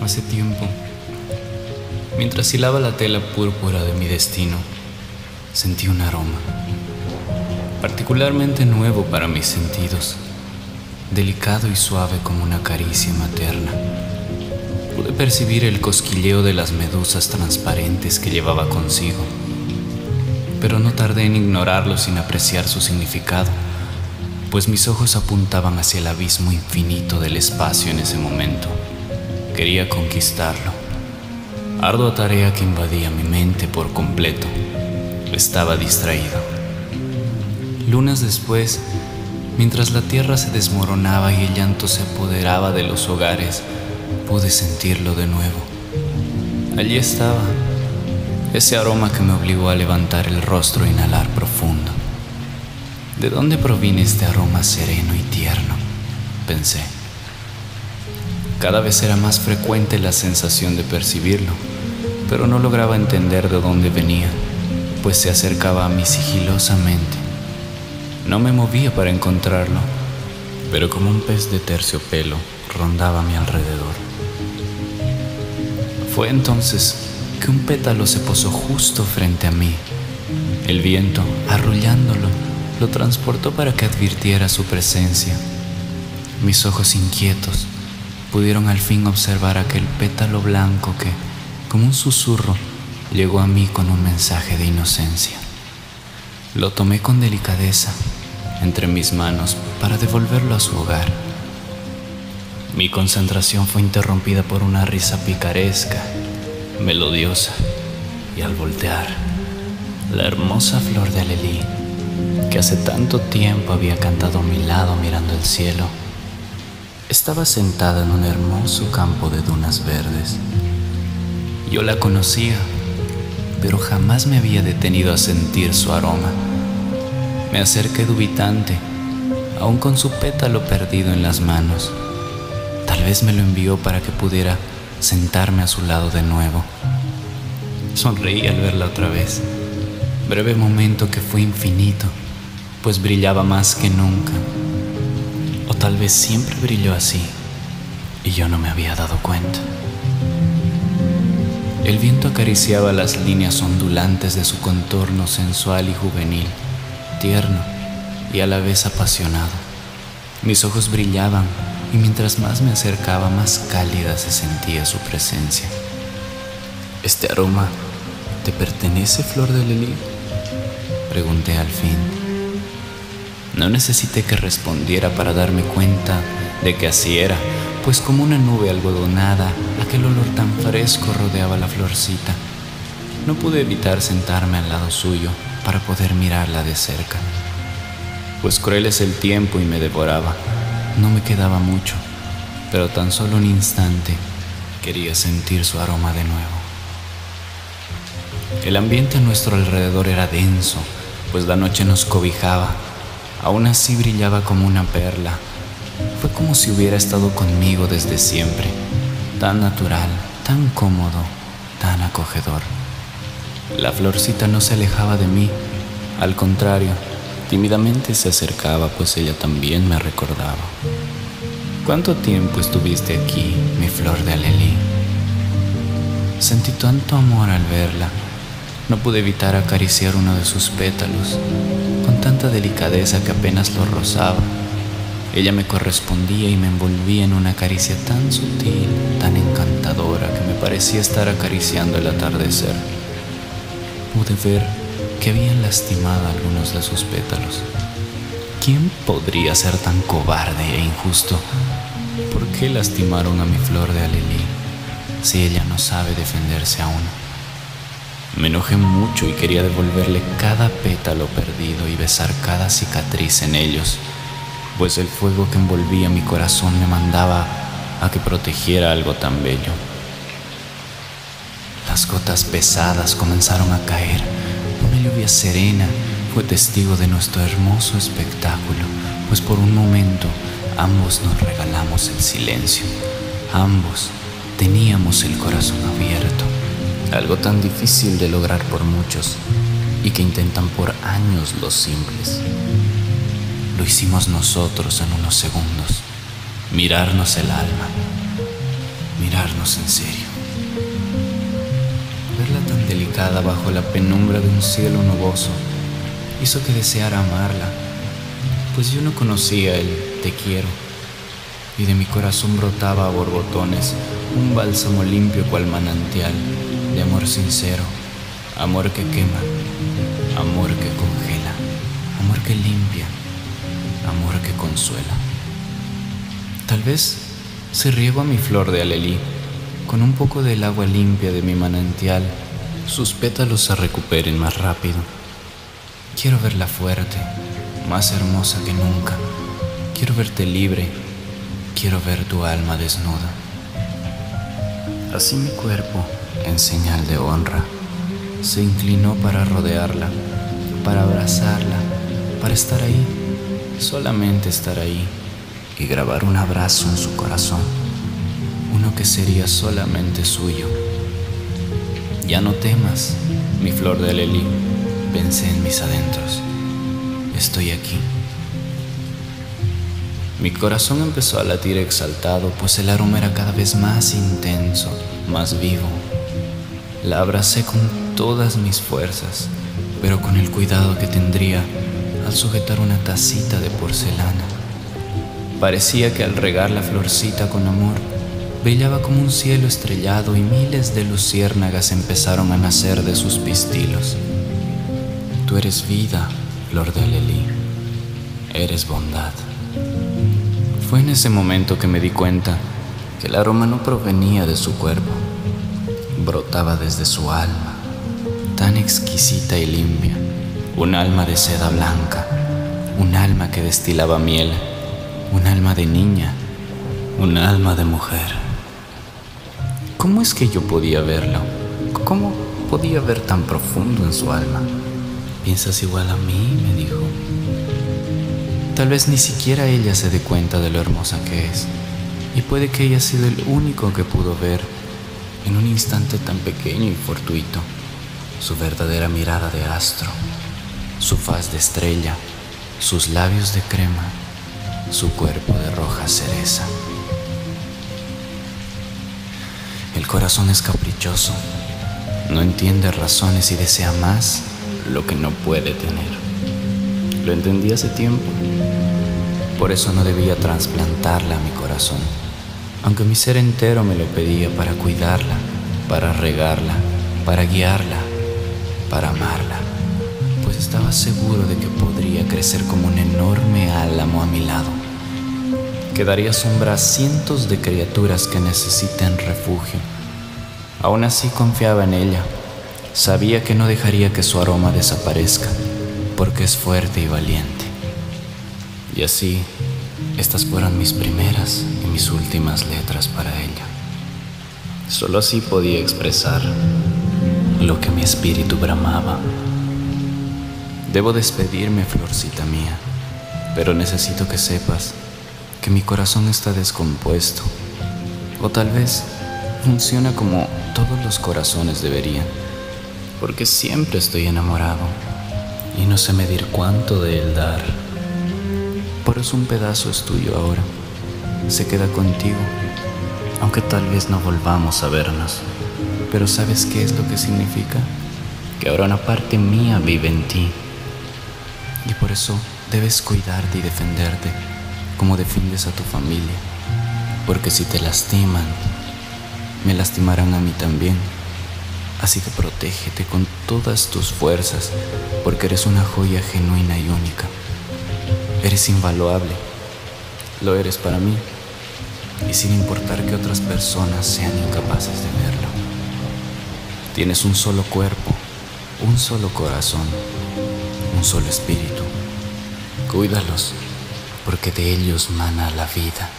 Hace tiempo, mientras hilaba la tela púrpura de mi destino, sentí un aroma, particularmente nuevo para mis sentidos, delicado y suave como una caricia materna. Pude percibir el cosquilleo de las medusas transparentes que llevaba consigo, pero no tardé en ignorarlo sin apreciar su significado, pues mis ojos apuntaban hacia el abismo infinito del espacio en ese momento. Quería conquistarlo. Ardua tarea que invadía mi mente por completo. Estaba distraído. Lunas después, mientras la tierra se desmoronaba y el llanto se apoderaba de los hogares, pude sentirlo de nuevo. Allí estaba, ese aroma que me obligó a levantar el rostro e inhalar profundo. ¿De dónde proviene este aroma sereno y tierno? Pensé. Cada vez era más frecuente la sensación de percibirlo, pero no lograba entender de dónde venía, pues se acercaba a mí sigilosamente. No me movía para encontrarlo, pero como un pez de terciopelo rondaba a mi alrededor. Fue entonces que un pétalo se posó justo frente a mí. El viento, arrullándolo, lo transportó para que advirtiera su presencia. Mis ojos inquietos pudieron al fin observar aquel pétalo blanco que, como un susurro, llegó a mí con un mensaje de inocencia. Lo tomé con delicadeza entre mis manos para devolverlo a su hogar. Mi concentración fue interrumpida por una risa picaresca, melodiosa, y al voltear, la hermosa flor de alelí, que hace tanto tiempo había cantado a mi lado mirando el cielo, estaba sentada en un hermoso campo de dunas verdes. Yo la conocía, pero jamás me había detenido a sentir su aroma. Me acerqué dubitante, aún con su pétalo perdido en las manos. Tal vez me lo envió para que pudiera sentarme a su lado de nuevo. Sonreí al verla otra vez. Breve momento que fue infinito, pues brillaba más que nunca tal vez siempre brilló así y yo no me había dado cuenta. El viento acariciaba las líneas ondulantes de su contorno sensual y juvenil, tierno y a la vez apasionado. Mis ojos brillaban y mientras más me acercaba más cálida se sentía su presencia. ¿Este aroma te pertenece, flor de lili? Pregunté al fin. No necesité que respondiera para darme cuenta de que así era, pues como una nube algodonada, aquel olor tan fresco rodeaba la florcita. No pude evitar sentarme al lado suyo para poder mirarla de cerca, pues cruel es el tiempo y me devoraba. No me quedaba mucho, pero tan solo un instante quería sentir su aroma de nuevo. El ambiente a nuestro alrededor era denso, pues la noche nos cobijaba aún así brillaba como una perla. Fue como si hubiera estado conmigo desde siempre, tan natural, tan cómodo, tan acogedor. La florcita no se alejaba de mí, al contrario, tímidamente se acercaba, pues ella también me recordaba. ¿Cuánto tiempo estuviste aquí, mi flor de alelí? Sentí tanto amor al verla no pude evitar acariciar uno de sus pétalos, tanta delicadeza que apenas lo rozaba. Ella me correspondía y me envolvía en una caricia tan sutil, tan encantadora, que me parecía estar acariciando el atardecer. Pude ver que habían lastimado algunos de sus pétalos. ¿Quién podría ser tan cobarde e injusto? ¿Por qué lastimaron a mi flor de alelí si ella no sabe defenderse aún? Me enojé mucho y quería devolverle cada pétalo perdido y besar cada cicatriz en ellos, pues el fuego que envolvía mi corazón me mandaba a que protegiera algo tan bello. Las gotas pesadas comenzaron a caer. Una lluvia serena fue testigo de nuestro hermoso espectáculo, pues por un momento ambos nos regalamos el silencio. Ambos teníamos el corazón abierto algo tan difícil de lograr por muchos y que intentan por años los simples. Lo hicimos nosotros en unos segundos, mirarnos el alma. mirarnos en serio. Verla tan delicada bajo la penumbra de un cielo nuboso hizo que deseara amarla, pues yo no conocía el te quiero y de mi corazón brotaba a borbotones un bálsamo limpio cual manantial de amor sincero, amor que quema, amor que congela, amor que limpia, amor que consuela. Tal vez si riego a mi flor de alelí con un poco del agua limpia de mi manantial, sus pétalos se recuperen más rápido. Quiero verla fuerte, más hermosa que nunca. Quiero verte libre, quiero ver tu alma desnuda. Así mi cuerpo, en señal de honra, se inclinó para rodearla, para abrazarla, para estar ahí, solamente estar ahí y grabar un abrazo en su corazón, uno que sería solamente suyo. Ya no temas, mi flor de alelí, pensé en mis adentros. Estoy aquí. Mi corazón empezó a latir exaltado, pues el aroma era cada vez más intenso, más vivo. La abracé con todas mis fuerzas, pero con el cuidado que tendría al sujetar una tacita de porcelana. Parecía que al regar la florcita con amor, brillaba como un cielo estrellado y miles de luciérnagas empezaron a nacer de sus pistilos. Tú eres vida, flor de eres bondad. Fue en ese momento que me di cuenta que el aroma no provenía de su cuerpo, brotaba desde su alma, tan exquisita y limpia, un alma de seda blanca, un alma que destilaba miel, un alma de niña, un alma de mujer. ¿Cómo es que yo podía verlo? ¿Cómo podía ver tan profundo en su alma? ¿Piensas igual a mí? me dijo. Tal vez ni siquiera ella se dé cuenta de lo hermosa que es, y puede que haya sido el único que pudo ver en un instante tan pequeño y fortuito su verdadera mirada de astro, su faz de estrella, sus labios de crema, su cuerpo de roja cereza. El corazón es caprichoso, no entiende razones y desea más lo que no puede tener. Lo entendí hace tiempo. Por eso no debía trasplantarla a mi corazón, aunque mi ser entero me lo pedía para cuidarla, para regarla, para guiarla, para amarla, pues estaba seguro de que podría crecer como un enorme álamo a mi lado, que daría sombra a cientos de criaturas que necesiten refugio. Aún así confiaba en ella, sabía que no dejaría que su aroma desaparezca, porque es fuerte y valiente. Y así, estas fueron mis primeras y mis últimas letras para ella. Solo así podía expresar lo que mi espíritu bramaba. Debo despedirme, florcita mía, pero necesito que sepas que mi corazón está descompuesto, o tal vez funciona como todos los corazones deberían, porque siempre estoy enamorado y no sé medir cuánto de él dar. Por eso un pedazo es tuyo ahora. Se queda contigo, aunque tal vez no volvamos a vernos. Pero ¿sabes qué es lo que significa? Que ahora una parte mía vive en ti. Y por eso debes cuidarte y defenderte como defiendes a tu familia. Porque si te lastiman, me lastimarán a mí también. Así que protégete con todas tus fuerzas, porque eres una joya genuina y única. Eres invaluable, lo eres para mí, y sin importar que otras personas sean incapaces de verlo. Tienes un solo cuerpo, un solo corazón, un solo espíritu. Cuídalos, porque de ellos mana la vida.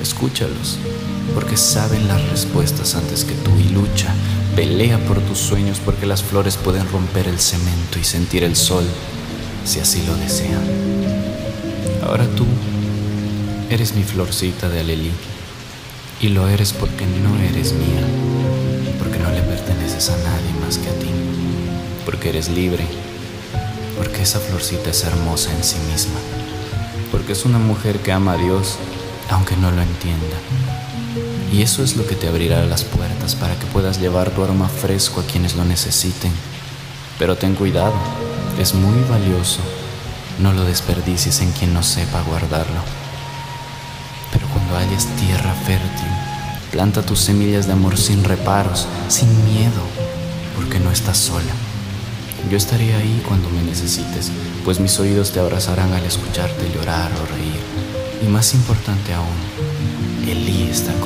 Escúchalos, porque saben las respuestas antes que tú y lucha, pelea por tus sueños porque las flores pueden romper el cemento y sentir el sol si así lo desean. Ahora tú eres mi florcita de alelí y lo eres porque no eres mía, porque no le perteneces a nadie más que a ti, porque eres libre, porque esa florcita es hermosa en sí misma, porque es una mujer que ama a Dios aunque no lo entienda. Y eso es lo que te abrirá las puertas para que puedas llevar tu aroma fresco a quienes lo necesiten. Pero ten cuidado, es muy valioso. No lo desperdicies en quien no sepa guardarlo. Pero cuando hayas tierra fértil, planta tus semillas de amor sin reparos, sin miedo, porque no estás sola. Yo estaré ahí cuando me necesites, pues mis oídos te abrazarán al escucharte llorar o reír. Y más importante aún, Elí está.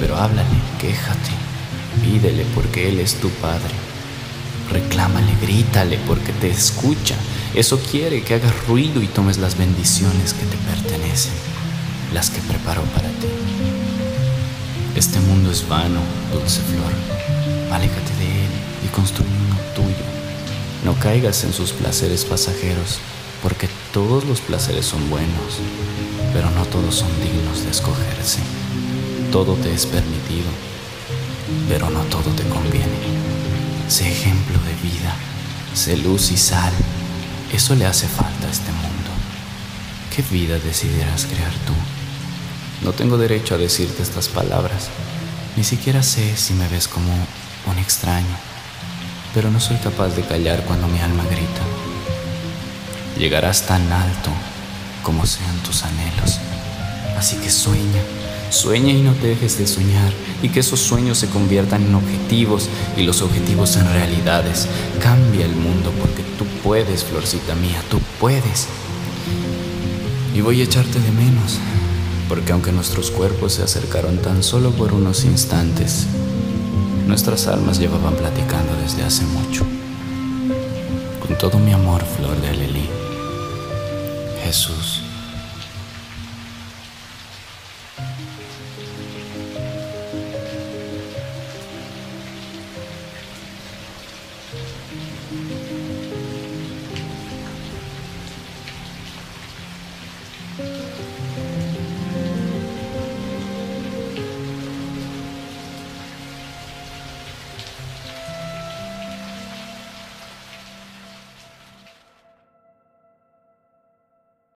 Pero háblale, quéjate, pídele porque Él es tu Padre. Reclámale, grítale porque te escucha. Eso quiere que hagas ruido y tomes las bendiciones que te pertenecen, las que preparó para ti. Este mundo es vano, dulce flor. Aléjate de él y construye uno tuyo. No caigas en sus placeres pasajeros, porque todos los placeres son buenos, pero no todos son dignos de escogerse. Todo te es permitido, pero no todo te conviene. Sé ejemplo de vida, sé luz y sal. Eso le hace falta a este mundo. ¿Qué vida decidirás crear tú? No tengo derecho a decirte estas palabras. Ni siquiera sé si me ves como un extraño, pero no soy capaz de callar cuando mi alma grita. Llegarás tan alto como sean tus anhelos. Así que sueña, sueña y no dejes de soñar y que esos sueños se conviertan en objetivos y los objetivos en realidades. Cambia el mundo porque tú puedes, florcita mía, tú puedes. Y voy a echarte de menos, porque aunque nuestros cuerpos se acercaron tan solo por unos instantes, nuestras almas llevaban platicando desde hace mucho. Con todo mi amor, Flor de Alelí, Jesús. Música